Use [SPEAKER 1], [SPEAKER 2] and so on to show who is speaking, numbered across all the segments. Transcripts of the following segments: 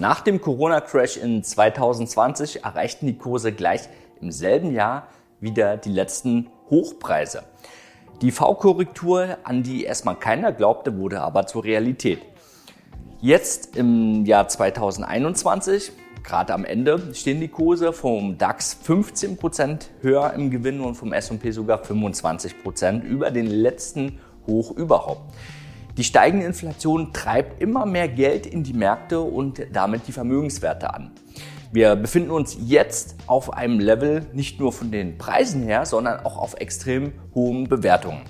[SPEAKER 1] Nach dem Corona-Crash in 2020 erreichten die Kurse gleich im selben Jahr wieder die letzten Hochpreise. Die V-Korrektur, an die erstmal keiner glaubte, wurde aber zur Realität. Jetzt im Jahr 2021, gerade am Ende, stehen die Kurse vom DAX 15% höher im Gewinn und vom S&P sogar 25% über den letzten Hoch überhaupt. Die steigende Inflation treibt immer mehr Geld in die Märkte und damit die Vermögenswerte an. Wir befinden uns jetzt auf einem Level nicht nur von den Preisen her, sondern auch auf extrem hohen Bewertungen.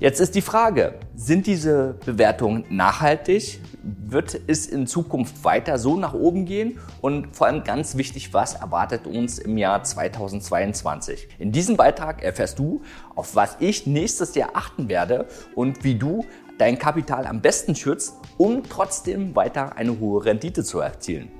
[SPEAKER 1] Jetzt ist die Frage, sind diese Bewertungen nachhaltig? Wird es in Zukunft weiter so nach oben gehen? Und vor allem ganz wichtig, was erwartet uns im Jahr 2022? In diesem Beitrag erfährst du, auf was ich nächstes Jahr achten werde und wie du dein Kapital am besten schützt, um trotzdem weiter eine hohe Rendite zu erzielen.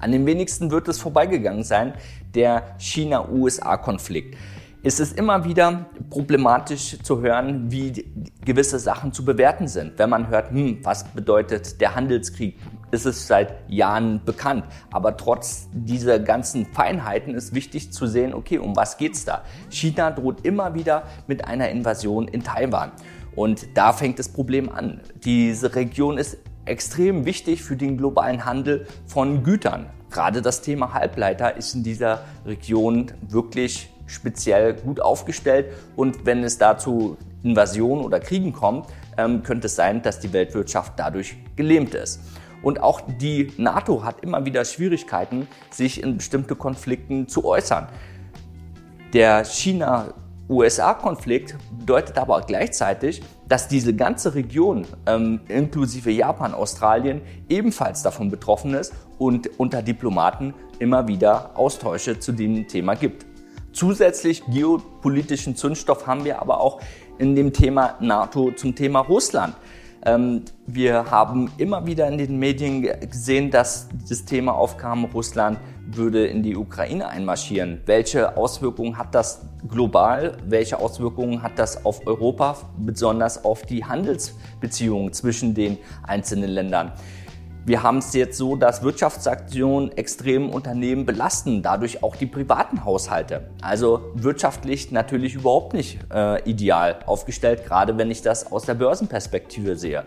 [SPEAKER 1] An den wenigsten wird es vorbeigegangen sein, der China-USA-Konflikt. Es ist immer wieder problematisch zu hören, wie gewisse Sachen zu bewerten sind. Wenn man hört, hm, was bedeutet der Handelskrieg, ist es seit Jahren bekannt. Aber trotz dieser ganzen Feinheiten ist wichtig zu sehen, okay, um was geht's da? China droht immer wieder mit einer Invasion in Taiwan. Und da fängt das Problem an. Diese Region ist extrem wichtig für den globalen Handel von Gütern. Gerade das Thema Halbleiter ist in dieser Region wirklich speziell gut aufgestellt und wenn es dazu Invasionen oder Kriegen kommt, ähm, könnte es sein, dass die Weltwirtschaft dadurch gelähmt ist. Und auch die NATO hat immer wieder Schwierigkeiten, sich in bestimmte Konflikten zu äußern. Der China USA-Konflikt bedeutet aber gleichzeitig, dass diese ganze Region, ähm, inklusive Japan, Australien, ebenfalls davon betroffen ist und unter Diplomaten immer wieder Austausche zu dem Thema gibt. Zusätzlich geopolitischen Zündstoff haben wir aber auch in dem Thema NATO zum Thema Russland. Ähm, wir haben immer wieder in den Medien gesehen, dass das Thema aufkam, Russland würde in die Ukraine einmarschieren. Welche Auswirkungen hat das global? Welche Auswirkungen hat das auf Europa, besonders auf die Handelsbeziehungen zwischen den einzelnen Ländern? Wir haben es jetzt so, dass Wirtschaftsaktionen extrem Unternehmen belasten, dadurch auch die privaten Haushalte. Also wirtschaftlich natürlich überhaupt nicht äh, ideal aufgestellt, gerade wenn ich das aus der Börsenperspektive sehe.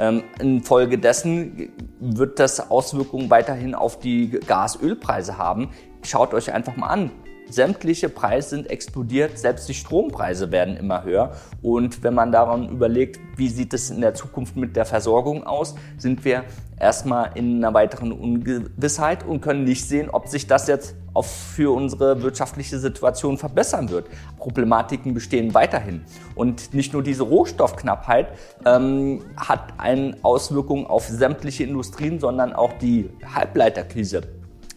[SPEAKER 1] Ähm, infolgedessen wird das Auswirkungen weiterhin auf die Gas-Ölpreise haben. Schaut euch einfach mal an. Sämtliche Preise sind explodiert, selbst die Strompreise werden immer höher. Und wenn man daran überlegt, wie sieht es in der Zukunft mit der Versorgung aus, sind wir erstmal in einer weiteren Ungewissheit und können nicht sehen, ob sich das jetzt auch für unsere wirtschaftliche Situation verbessern wird. Problematiken bestehen weiterhin. Und nicht nur diese Rohstoffknappheit ähm, hat eine Auswirkung auf sämtliche Industrien, sondern auch die Halbleiterkrise,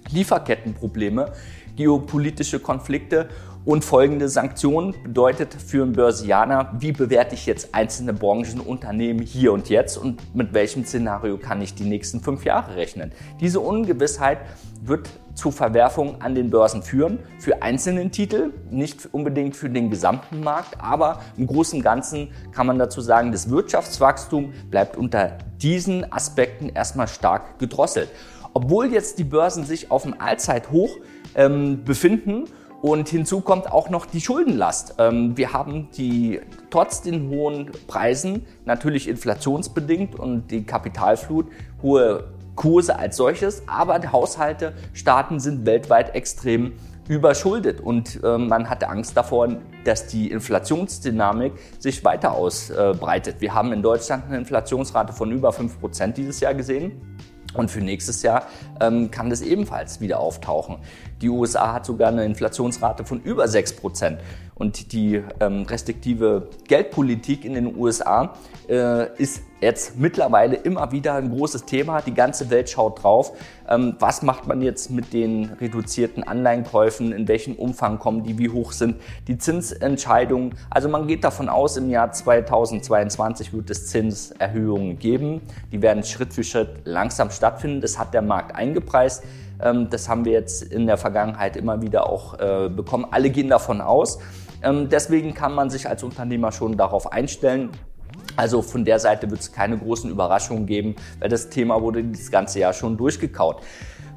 [SPEAKER 1] Lieferkettenprobleme geopolitische Konflikte und folgende Sanktionen bedeutet für einen Börsianer, wie bewerte ich jetzt einzelne Branchen, Unternehmen hier und jetzt und mit welchem Szenario kann ich die nächsten fünf Jahre rechnen. Diese Ungewissheit wird zu Verwerfungen an den Börsen führen, für einzelne Titel, nicht unbedingt für den gesamten Markt, aber im Großen und Ganzen kann man dazu sagen, das Wirtschaftswachstum bleibt unter diesen Aspekten erstmal stark gedrosselt. Obwohl jetzt die Börsen sich auf dem Allzeithoch ähm, befinden. Und hinzu kommt auch noch die Schuldenlast. Ähm, wir haben die trotz den hohen Preisen natürlich inflationsbedingt und die Kapitalflut hohe Kurse als solches, aber die Haushalte, Staaten sind weltweit extrem überschuldet und äh, man hatte Angst davor, dass die Inflationsdynamik sich weiter ausbreitet. Wir haben in Deutschland eine Inflationsrate von über 5% dieses Jahr gesehen. Und für nächstes Jahr ähm, kann das ebenfalls wieder auftauchen. Die USA hat sogar eine Inflationsrate von über 6 Prozent. Und die ähm, restriktive Geldpolitik in den USA äh, ist jetzt mittlerweile immer wieder ein großes Thema. Die ganze Welt schaut drauf. Ähm, was macht man jetzt mit den reduzierten Anleihenkäufen? In welchem Umfang kommen die? Wie hoch sind die Zinsentscheidungen? Also man geht davon aus, im Jahr 2022 wird es Zinserhöhungen geben. Die werden Schritt für Schritt langsam stattfinden. Das hat der Markt eingepreist. Ähm, das haben wir jetzt in der Vergangenheit immer wieder auch äh, bekommen. Alle gehen davon aus. Ähm, deswegen kann man sich als Unternehmer schon darauf einstellen, Also von der Seite wird es keine großen Überraschungen geben, weil das Thema wurde das ganze Jahr schon durchgekaut.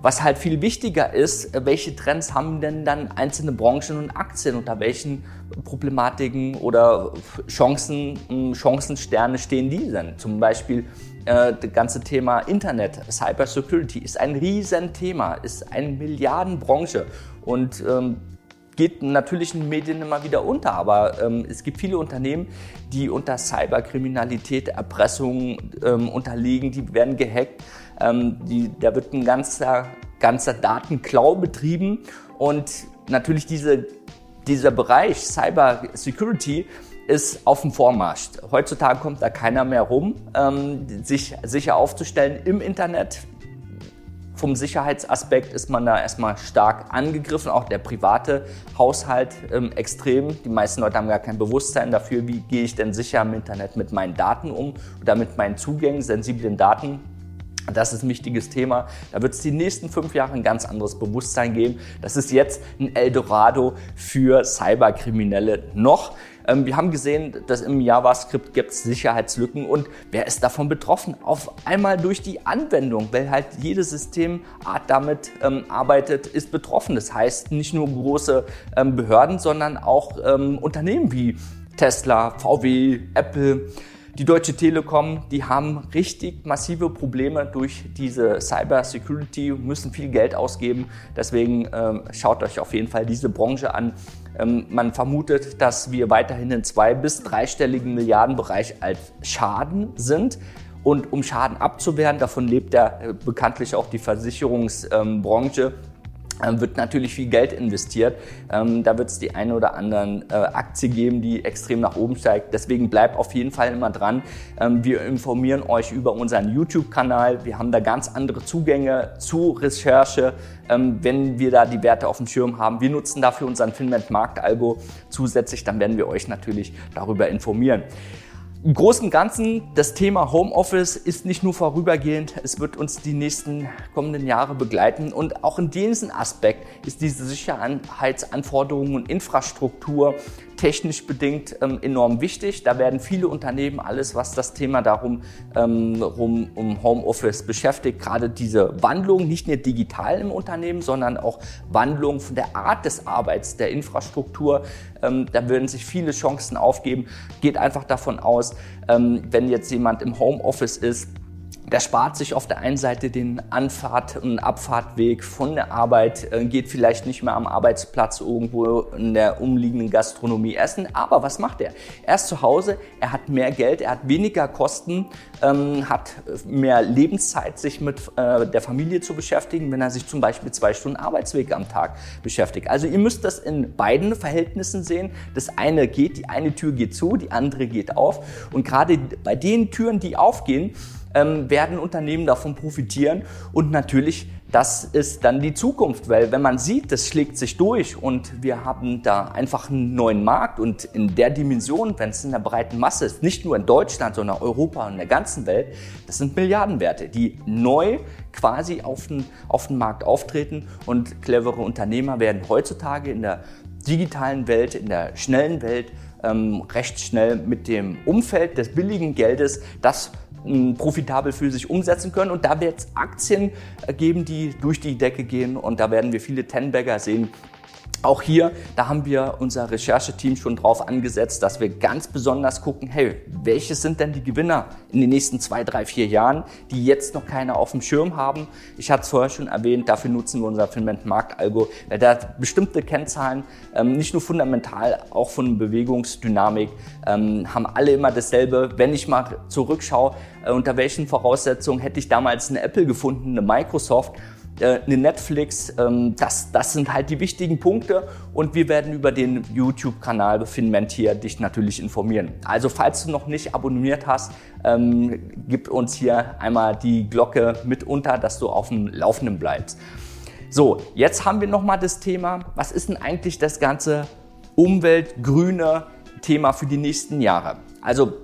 [SPEAKER 1] Was halt viel wichtiger ist, äh, welche Trends haben denn dann einzelne Branchen und Aktien, unter welchen Problematiken oder Chancen, hm, Chancensterne stehen die denn? Zum Beispiel das ganze Thema Internet, Cybersecurity ist ein Riesenthema, ist eine Milliardenbranche und ähm, geht natürlich in den Medien immer wieder unter, aber ähm, es gibt viele Unternehmen, die unter Cyberkriminalität, Erpressung ähm, unterliegen, die werden gehackt. Ähm, die, da wird ein ganzer, ganzer Datenklau betrieben. Und natürlich diese, dieser Bereich Cyber Security ist auf dem Vormarsch. Heutzutage kommt da keiner mehr rum, ähm, sich sicher aufzustellen im Internet. Vom Sicherheitsaspekt ist man da erstmal stark angegriffen, auch der private Haushalt ähm, extrem. Die meisten Leute haben gar kein Bewusstsein dafür, wie gehe ich denn sicher im Internet mit meinen Daten um oder mit meinen Zugängen, sensiblen Daten das ist ein wichtiges Thema. Da wird es die nächsten fünf Jahre ein ganz anderes Bewusstsein geben. Das ist jetzt ein Eldorado für Cyberkriminelle noch. Ähm, wir haben gesehen, dass im JavaScript gibt es Sicherheitslücken und wer ist davon betroffen? Auf einmal durch die Anwendung, weil halt jede Systemart damit ähm, arbeitet, ist betroffen. Das heißt nicht nur große ähm, Behörden, sondern auch ähm, Unternehmen wie Tesla, VW, Apple. Die Deutsche Telekom, die haben richtig massive Probleme durch diese Cyber Security, müssen viel Geld ausgeben. Deswegen ähm, schaut euch auf jeden Fall diese Branche an. Ähm, man vermutet, dass wir weiterhin in zwei bis dreistelligen Milliardenbereich als Schaden sind. Und um Schaden abzuwehren, davon lebt ja äh, bekanntlich auch die Versicherungsbranche, ähm, wird natürlich viel Geld investiert. Ähm, da wird es die eine oder anderen äh, Aktie geben, die extrem nach oben steigt. Deswegen bleibt auf jeden Fall immer dran. Ähm, wir informieren euch über unseren YouTube-Kanal. Wir haben da ganz andere Zugänge zu Recherche, wenn wir da die Werte auf dem Schirm haben. Wir nutzen dafür unseren Finment Marktalgo zusätzlich. Dann werden wir euch natürlich darüber informieren. Im Großen und Ganzen, das Thema Homeoffice ist nicht nur vorübergehend, es wird uns die nächsten kommenden Jahre begleiten. Und auch in diesem Aspekt ist diese Sicherheitsanforderungen und Infrastruktur technisch bedingt ähm, enorm wichtig. Da werden viele Unternehmen alles, was das Thema darum ähm, rum, um Homeoffice beschäftigt, gerade diese Wandlung, nicht nur digital im Unternehmen, sondern auch Wandlung von der Art des Arbeits, der Infrastruktur. Ähm, da würden sich viele Chancen aufgeben. Geht einfach davon aus, ähm, wenn jetzt jemand im Homeoffice ist, der spart sich auf der einen Seite den Anfahrt- und Abfahrtweg von der Arbeit, äh, geht vielleicht nicht mehr am Arbeitsplatz irgendwo in der umliegenden Gastronomie essen. Aber was macht er? Er ist zu Hause, er hat mehr Geld, er hat weniger Kosten, ähm, hat mehr Lebenszeit, sich mit äh, der Familie zu beschäftigen, wenn er sich zum Beispiel zwei Stunden Arbeitsweg am Tag beschäftigt. Also ihr müsst das in beiden Verhältnissen sehen. Das eine geht, die eine Tür geht zu, die andere geht auf. Und gerade bei den Türen, die aufgehen, ähm, werden Unternehmen davon profitieren. Und natürlich das ist dann die Zukunft, weil wenn man sieht, das schlägt sich durch und wir haben da einfach einen neuen Markt und in der Dimension, wenn es in der breiten Masse ist, nicht nur in Deutschland, sondern Europa und in der ganzen Welt, das sind Milliardenwerte, die neu quasi auf den, auf den Markt auftreten. Und clevere Unternehmer werden heutzutage in der digitalen Welt, in der schnellen Welt ähm, recht schnell mit dem Umfeld des billigen Geldes das profitabel für sich umsetzen können. Und da wird es Aktien äh, geben, die durch die Decke gehen. Und da werden wir viele Ten-Bagger sehen, auch hier, da haben wir unser Rechercheteam schon drauf angesetzt, dass wir ganz besonders gucken, hey, welche sind denn die Gewinner in den nächsten zwei, drei, vier Jahren, die jetzt noch keiner auf dem Schirm haben. Ich hatte es vorher schon erwähnt, dafür nutzen wir unser Filment Marktalgo, weil da bestimmte Kennzahlen, ähm, nicht nur fundamental, auch von Bewegungsdynamik, ähm, haben alle immer dasselbe. Wenn ich mal zurückschaue, äh, unter welchen Voraussetzungen hätte ich damals eine Apple gefunden, eine Microsoft, äh, eine Netflix, ähm, das, das sind halt die wichtigen Punkte und wir werden über den YouTube-Kanal Finment hier dich natürlich informieren. Also falls du noch nicht abonniert hast, ähm, gib uns hier einmal die Glocke mit unter, dass du auf dem Laufenden bleibst. So, jetzt haben wir nochmal das Thema, was ist denn eigentlich das ganze umweltgrüne Thema für die nächsten Jahre? Also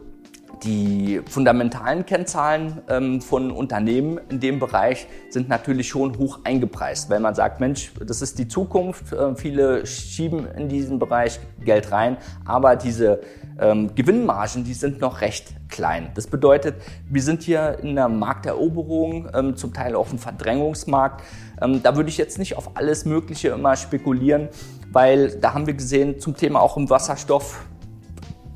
[SPEAKER 1] die fundamentalen Kennzahlen ähm, von Unternehmen in dem Bereich sind natürlich schon hoch eingepreist, weil man sagt, Mensch, das ist die Zukunft. Äh, viele schieben in diesen Bereich Geld rein, aber diese ähm, Gewinnmargen, die sind noch recht klein. Das bedeutet, wir sind hier in der Markteroberung, ähm, zum Teil auf dem Verdrängungsmarkt. Da würde ich jetzt nicht auf alles Mögliche immer spekulieren, weil da haben wir gesehen, zum Thema auch im Wasserstoff,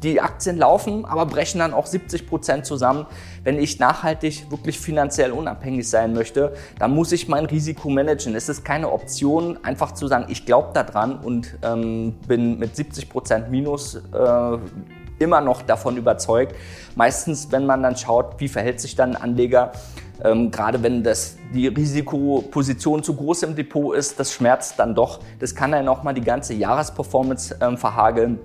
[SPEAKER 1] die Aktien laufen, aber brechen dann auch 70 Prozent zusammen. Wenn ich nachhaltig wirklich finanziell unabhängig sein möchte, dann muss ich mein Risiko managen. Es ist keine Option, einfach zu sagen, ich glaube daran und ähm, bin mit 70 Prozent Minus äh, immer noch davon überzeugt. Meistens, wenn man dann schaut, wie verhält sich dann ein Anleger, ähm, gerade wenn das, die Risikoposition zu groß im Depot ist, das schmerzt dann doch. Das kann dann nochmal die ganze Jahresperformance ähm, verhageln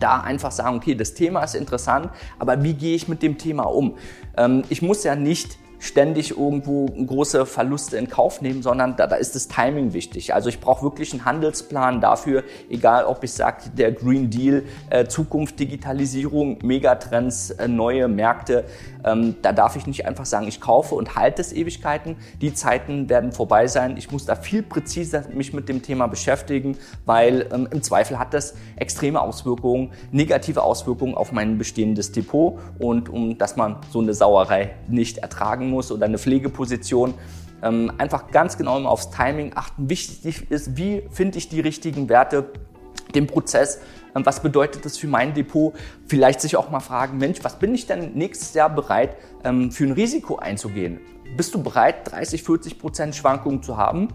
[SPEAKER 1] da einfach sagen, okay, das Thema ist interessant, aber wie gehe ich mit dem Thema um? Ähm, ich muss ja nicht ständig irgendwo große Verluste in Kauf nehmen, sondern da, da ist das Timing wichtig. Also ich brauche wirklich einen Handelsplan dafür, egal ob ich sage, der Green Deal, äh, Zukunft, Digitalisierung, Megatrends, äh, neue Märkte, ähm, da darf ich nicht einfach sagen, ich kaufe und halte es Ewigkeiten. Die Zeiten werden vorbei sein. Ich muss da viel präziser mich mit dem Thema beschäftigen, weil ähm, im Zweifel hat das extreme Auswirkungen, negative Auswirkungen auf mein bestehendes Depot und um dass man so eine Sauerei nicht ertragen muss oder eine Pflegeposition. Ähm, einfach ganz genau aufs Timing achten. Wichtig ist, wie finde ich die richtigen Werte, den Prozess, ähm, was bedeutet das für mein Depot? Vielleicht sich auch mal fragen, Mensch, was bin ich denn nächstes Jahr bereit ähm, für ein Risiko einzugehen? Bist du bereit, 30, 40 Prozent Schwankungen zu haben?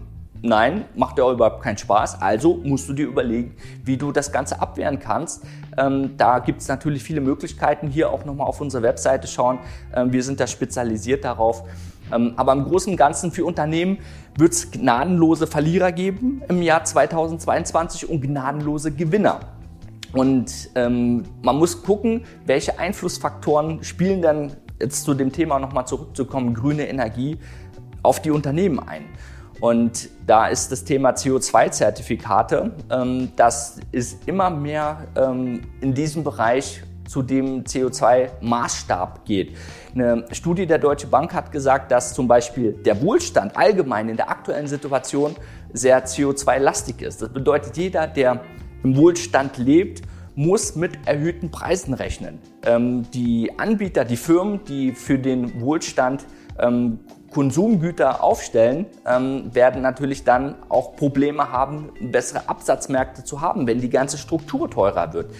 [SPEAKER 1] Nein, macht ja überhaupt keinen Spaß. Also musst du dir überlegen, wie du das Ganze abwehren kannst. Ähm, da gibt es natürlich viele Möglichkeiten. Hier auch nochmal auf unsere Webseite schauen. Ähm, wir sind da spezialisiert darauf. Ähm, aber im Großen und Ganzen für Unternehmen wird es gnadenlose Verlierer geben im Jahr 2022 und gnadenlose Gewinner. Und ähm, man muss gucken, welche Einflussfaktoren spielen dann, jetzt zu dem Thema nochmal zurückzukommen, grüne Energie, auf die Unternehmen ein. Und da ist das Thema CO2-Zertifikate, ähm, das ist immer mehr ähm, in diesem Bereich zu dem CO2-Maßstab geht. Eine Studie der Deutsche Bank hat gesagt, dass zum Beispiel der Wohlstand allgemein in der aktuellen Situation sehr CO2-lastig ist. Das bedeutet, jeder, der im Wohlstand lebt, muss mit erhöhten Preisen rechnen. Ähm, die Anbieter, die Firmen, die für den Wohlstand ähm, Konsumgüter aufstellen, ähm, werden natürlich dann auch Probleme haben, bessere Absatzmärkte zu haben, wenn die ganze Struktur teurer wird.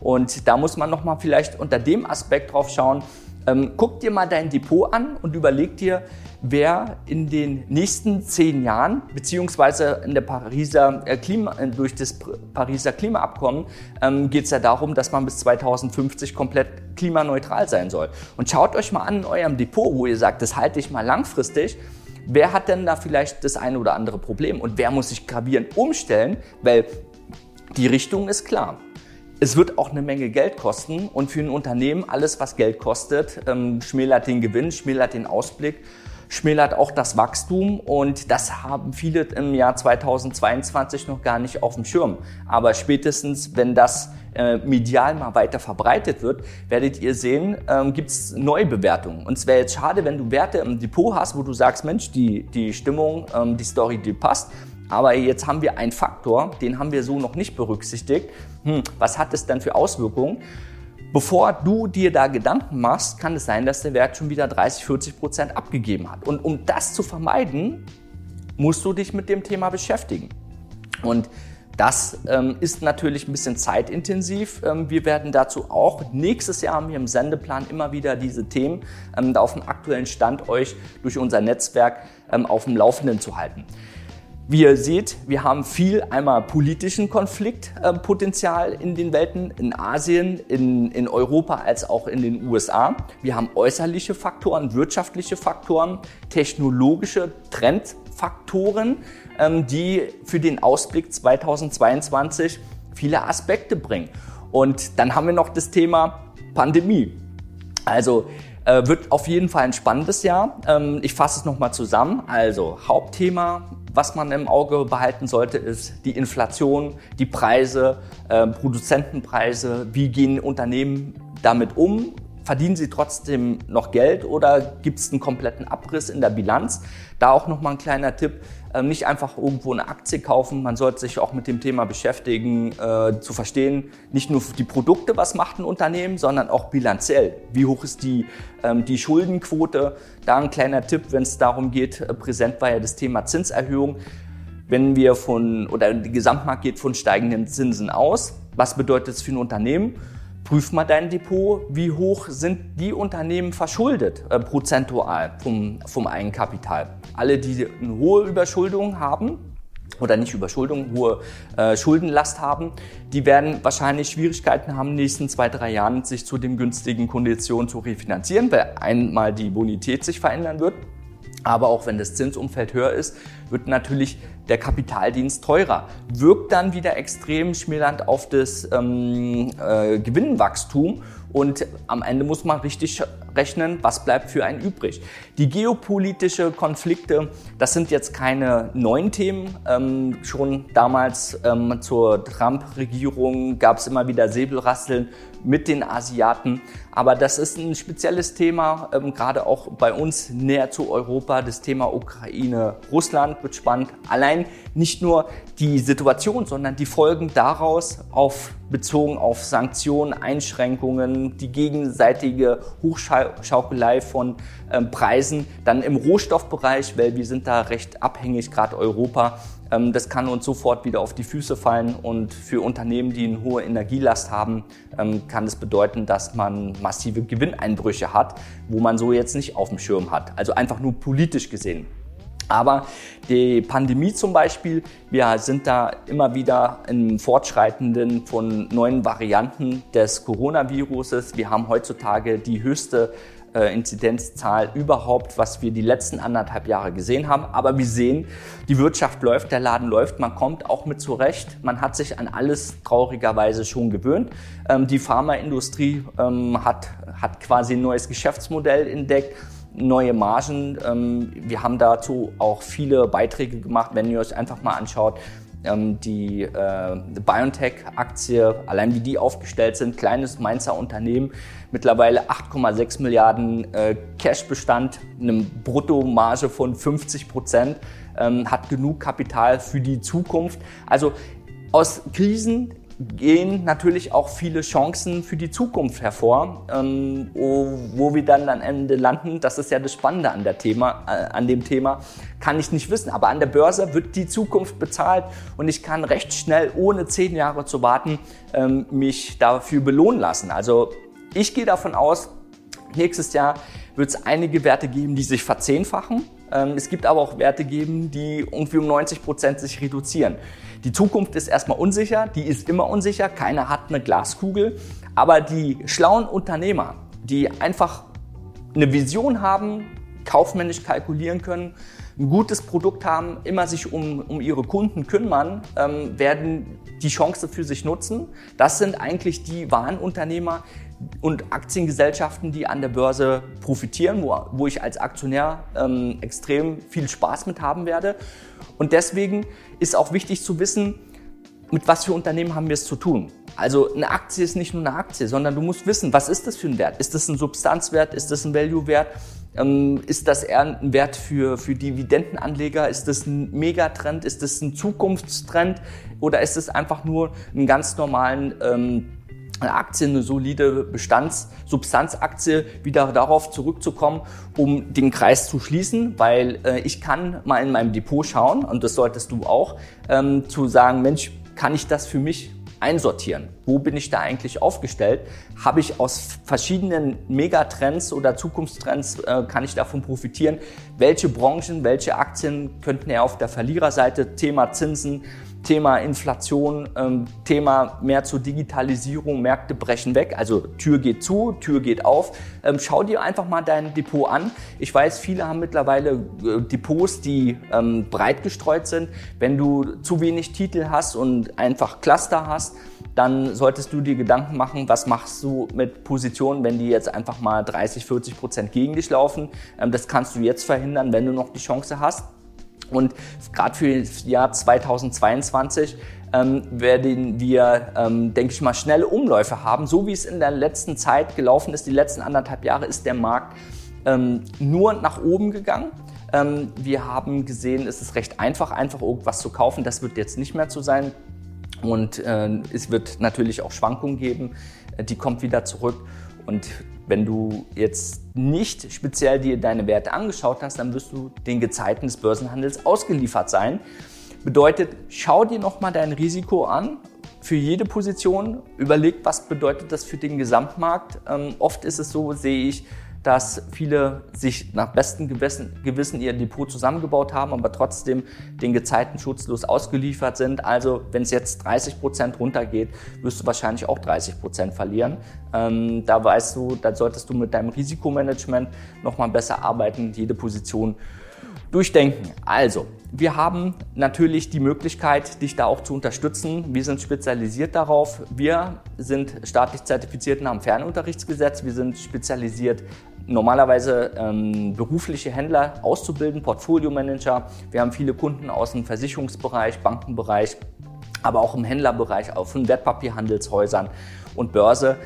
[SPEAKER 1] Und da muss man nochmal vielleicht unter dem Aspekt drauf schauen, ähm, guck dir mal dein Depot an und überleg dir, wer in den nächsten zehn Jahren, beziehungsweise in der Pariser äh, Klima, äh, durch das Pariser Klimaabkommen ähm, geht es ja darum, dass man bis 2050 komplett klimaneutral sein soll. Und schaut euch mal an in eurem Depot, wo ihr sagt, das halte ich mal langfristig. Wer hat denn da vielleicht das eine oder andere Problem und wer muss sich gravierend umstellen? Weil die Richtung ist klar. Es wird auch eine Menge Geld kosten und für ein Unternehmen alles, was Geld kostet, ähm, schmälert den Gewinn, schmälert den Ausblick, schmälert auch das Wachstum und das haben viele im Jahr 2022 noch gar nicht auf dem Schirm. Aber spätestens, wenn das äh, medial mal weiter verbreitet wird, werdet ihr sehen, ähm, gibt es Neubewertungen. Und es wäre jetzt schade, wenn du Werte im Depot hast, wo du sagst, Mensch, die, die Stimmung, ähm, die Story, die passt. Aber jetzt haben wir einen Faktor, den haben wir so noch nicht berücksichtigt. Hm, was hat es denn für Auswirkungen? Bevor du dir da Gedanken machst, kann es sein, dass der Wert schon wieder 30, 40 Prozent abgegeben hat. Und um das zu vermeiden, musst du dich mit dem Thema beschäftigen. Und das ähm, ist natürlich ein bisschen zeitintensiv. Ähm, wir werden dazu auch nächstes Jahr haben wir im Sendeplan immer wieder diese Themen ähm, auf dem aktuellen Stand euch durch unser Netzwerk ähm, auf dem Laufenden zu halten. Wie ihr seht, wir haben viel einmal politischen Konfliktpotenzial in den Welten, in Asien, in, in Europa als auch in den USA. Wir haben äußerliche Faktoren, wirtschaftliche Faktoren, technologische Trendfaktoren, ähm, die für den Ausblick 2022 viele Aspekte bringen. Und dann haben wir noch das Thema Pandemie. Also äh, wird auf jeden Fall ein spannendes Jahr. Ähm, ich fasse es nochmal zusammen. Also Hauptthema was man im Auge behalten sollte, ist die Inflation, die Preise, äh, Produzentenpreise, wie gehen Unternehmen damit um, verdienen sie trotzdem noch Geld oder gibt es einen kompletten Abriss in der Bilanz? Da auch nochmal ein kleiner Tipp, nicht einfach irgendwo eine Aktie kaufen, man sollte sich auch mit dem Thema beschäftigen, äh, zu verstehen, nicht nur die Produkte, was macht ein Unternehmen, sondern auch bilanziell. Wie hoch ist die, ähm, die Schuldenquote? Da ein kleiner Tipp, wenn es darum geht, äh, präsent war ja das Thema Zinserhöhung. Wenn wir von, oder der Gesamtmarkt geht von steigenden Zinsen aus, was bedeutet es für ein Unternehmen? Prüf mal dein Depot, wie hoch sind die Unternehmen verschuldet, äh, prozentual vom, vom Eigenkapital. Alle, die eine hohe Überschuldung haben, oder nicht Überschuldung, hohe äh, Schuldenlast haben, die werden wahrscheinlich Schwierigkeiten haben, in den nächsten zwei, drei Jahren sich zu den günstigen Konditionen zu refinanzieren, weil einmal die Bonität sich verändern wird. Aber auch wenn das Zinsumfeld höher ist, wird natürlich der Kapitaldienst teurer. Wirkt dann wieder extrem schmälern auf das ähm, äh, Gewinnwachstum und am Ende muss man richtig rechnen, was bleibt für einen übrig. Die geopolitische Konflikte, das sind jetzt keine neuen Themen. Ähm, schon damals ähm, zur Trump-Regierung gab es immer wieder Säbelrasseln mit den Asiaten. Aber das ist ein spezielles Thema, ähm, gerade auch bei uns näher zu Europa. Das Thema Ukraine, Russland wird spannend. Allein nicht nur die Situation, sondern die Folgen daraus auf, bezogen auf Sanktionen, Einschränkungen, die gegenseitige Hochschaukelei von ähm, Preisen, dann im Rohstoffbereich, weil wir sind da recht abhängig, gerade Europa ähm, das kann uns sofort wieder auf die Füße fallen und für Unternehmen, die eine hohe Energielast haben, ähm, kann das bedeuten, dass man massive Gewinneinbrüche hat, wo man so jetzt nicht auf dem Schirm hat. Also einfach nur politisch gesehen. Aber die Pandemie zum Beispiel, wir sind da immer wieder im Fortschreitenden von neuen Varianten des Coronaviruses. Wir haben heutzutage die höchste äh, Inzidenzzahl überhaupt, was wir die letzten anderthalb Jahre gesehen haben. Aber wir sehen, die Wirtschaft läuft, der Laden läuft, man kommt auch mit zurecht. Man hat sich an alles traurigerweise schon gewöhnt. Ähm, die Pharmaindustrie ähm, hat, hat quasi ein neues Geschäftsmodell entdeckt neue Margen. Ähm, wir haben dazu auch viele Beiträge gemacht, wenn ihr euch einfach mal anschaut, ähm, die äh, BioNTech-Aktie, allein wie die aufgestellt sind, kleines Mainzer Unternehmen, mittlerweile 8,6 Milliarden äh, Cashbestand, eine Bruttomarge von 50 Prozent, ähm, hat genug Kapital für die Zukunft. Also aus Krisen gehen natürlich auch viele Chancen für die Zukunft hervor, ähm, wo, wir dann am Ende landen. Das ist ja das Spannende an, der Thema, äh, an dem Thema. Kann ich nicht wissen, aber an der Börse wird die Zukunft bezahlt und ich kann recht schnell, ohne zehn Jahre zu warten, ähm, mich dafür belohnen lassen. Also ich gehe davon aus, nächstes Jahr wird es einige Werte geben, die sich verzehnfachen. Ähm, es gibt aber auch Werte geben, die irgendwie um 90 Prozent sich reduzieren. Die Zukunft ist erstmal unsicher, die ist immer unsicher, keiner hat eine Glaskugel, aber die schlauen Unternehmer, die einfach eine Vision haben, kaufmännisch kalkulieren können, ein gutes Produkt haben, immer sich um, um ihre Kunden kümmern, ähm, werden die Chance für sich nutzen. Das sind eigentlich die wahren Unternehmer, und Aktiengesellschaften, die an der Börse profitieren, wo, wo ich als Aktionär ähm, extrem viel Spaß mit haben werde. Und deswegen ist auch wichtig zu wissen, mit was für Unternehmen haben wir es zu tun. Also eine Aktie ist nicht nur eine Aktie, sondern du musst wissen, was ist das für ein Wert? Ist das ein Substanzwert? Ist das ein Value-Wert? Ähm, ist das eher ein Wert für, für Dividendenanleger? Ist das ein Megatrend? Ist das ein Zukunftstrend? Oder ist es einfach nur einen ganz normalen ähm, eine Aktie, eine solide Bestandssubstanzaktie, wieder darauf zurückzukommen, um den Kreis zu schließen, weil äh, ich kann mal in meinem Depot schauen, und das solltest du auch, ähm, zu sagen, Mensch, kann ich das für mich einsortieren? Wo bin ich da eigentlich aufgestellt? Habe ich aus verschiedenen Megatrends oder Zukunftstrends, äh, kann ich davon profitieren? Welche Branchen, welche Aktien könnten eher auf der Verliererseite, Thema Zinsen, Thema Inflation, ähm, Thema mehr zur Digitalisierung, Märkte brechen weg, also Tür geht zu, Tür geht auf. Ähm, schau dir einfach mal dein Depot an. Ich weiß, viele haben mittlerweile äh, Depots, die ähm, breit gestreut sind. Wenn du zu wenig Titel hast und einfach Cluster hast, dann solltest du dir Gedanken machen, was machst du mit Positionen, wenn die jetzt einfach mal 30, 40 Prozent gegen dich laufen. Ähm, das kannst du jetzt verhindern, wenn du noch die Chance hast. Und gerade für das Jahr 2022 ähm, werden wir, ähm, denke ich mal, schnelle Umläufe haben. So wie es in der letzten Zeit gelaufen ist, die letzten anderthalb Jahre, ist der Markt ähm, nur nach oben gegangen. Ähm, wir haben gesehen, es ist recht einfach, einfach irgendwas zu kaufen. Das wird jetzt nicht mehr zu sein. Und äh, es wird natürlich auch Schwankungen geben. Äh, die kommt wieder zurück. Und wenn du jetzt nicht speziell dir deine Werte angeschaut hast, dann wirst du den Gezeiten des Börsenhandels ausgeliefert sein. Bedeutet, schau dir nochmal dein Risiko an für jede Position. Überleg, was bedeutet das für den Gesamtmarkt. Ähm, oft ist es so, sehe ich, dass viele sich nach bestem Gewissen ihr Depot zusammengebaut haben, aber trotzdem den Gezeiten schutzlos ausgeliefert sind. Also wenn es jetzt 30 Prozent runtergeht, wirst du wahrscheinlich auch 30 Prozent verlieren. Ähm, da weißt du, da solltest du mit deinem Risikomanagement nochmal besser arbeiten, jede Position durchdenken. Also, wir haben natürlich die Möglichkeit, dich da auch zu unterstützen. Wir sind spezialisiert darauf. Wir sind staatlich zertifiziert nach dem Fernunterrichtsgesetz. Wir sind spezialisiert normalerweise ähm, berufliche Händler auszubilden, Portfolio-Manager. Wir haben viele Kunden aus dem Versicherungsbereich, Bankenbereich, aber auch im Händlerbereich, auch von Wertpapierhandelshäusern und Börse.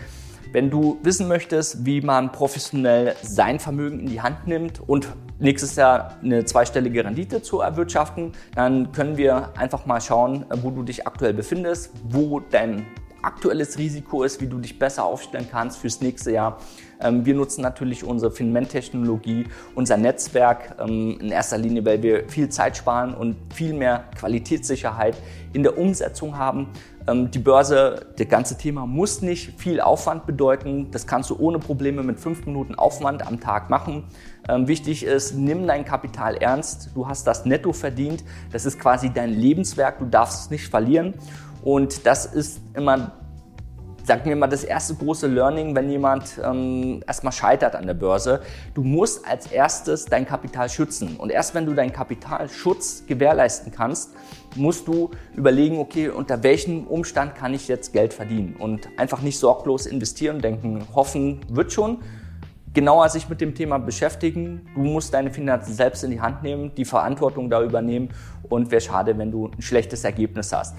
[SPEAKER 1] Wenn du wissen möchtest, wie man professionell sein Vermögen in die Hand nimmt und nächstes Jahr eine zweistellige Rendite zu erwirtschaften, dann können wir einfach mal schauen, wo du dich aktuell befindest, wo dein aktuelles Risiko ist, wie du dich besser aufstellen kannst fürs nächste Jahr. Ähm, wir nutzen natürlich unsere Finment-Technologie, unser Netzwerk ähm, in erster Linie, weil wir viel Zeit sparen und viel mehr Qualitätssicherheit in der Umsetzung haben. Ähm, die Börse, das ganze Thema muss nicht viel Aufwand bedeuten. Das kannst du ohne Probleme mit fünf Minuten Aufwand am Tag machen. Wichtig ist, nimm dein Kapital ernst. Du hast das netto verdient. Das ist quasi dein Lebenswerk. Du darfst es nicht verlieren. Und das ist immer, sag mir mal, das erste große Learning, wenn jemand ähm, erstmal scheitert an der Börse. Du musst als erstes dein Kapital schützen. Und erst wenn du deinen Kapitalschutz gewährleisten kannst, musst du überlegen, okay, unter welchem Umstand kann ich jetzt Geld verdienen? Und einfach nicht sorglos investieren, denken, hoffen wird schon, genauer sich mit dem Thema beschäftigen. Du musst deine Finanzen selbst in die Hand nehmen, die Verantwortung da übernehmen und wäre schade, wenn du ein schlechtes Ergebnis hast.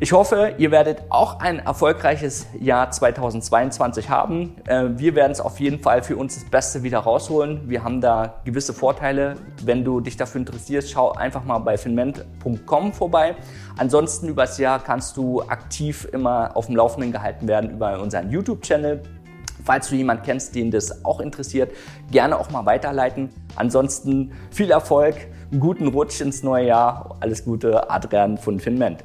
[SPEAKER 1] Ich hoffe, ihr werdet auch ein erfolgreiches Jahr 2022 haben. Äh, wir werden es auf jeden Fall für uns das Beste wieder rausholen. Wir haben da gewisse Vorteile. Wenn du dich dafür interessierst, schau einfach mal bei finment.com vorbei. Ansonsten übers Jahr kannst du aktiv immer auf dem Laufenden gehalten werden über unseren YouTube-Channel. Falls du jemanden kennst, den das auch interessiert, gerne auch mal weiterleiten. Ansonsten viel Erfolg, einen guten Rutsch ins neue Jahr. Alles Gute, Adrian von Finment.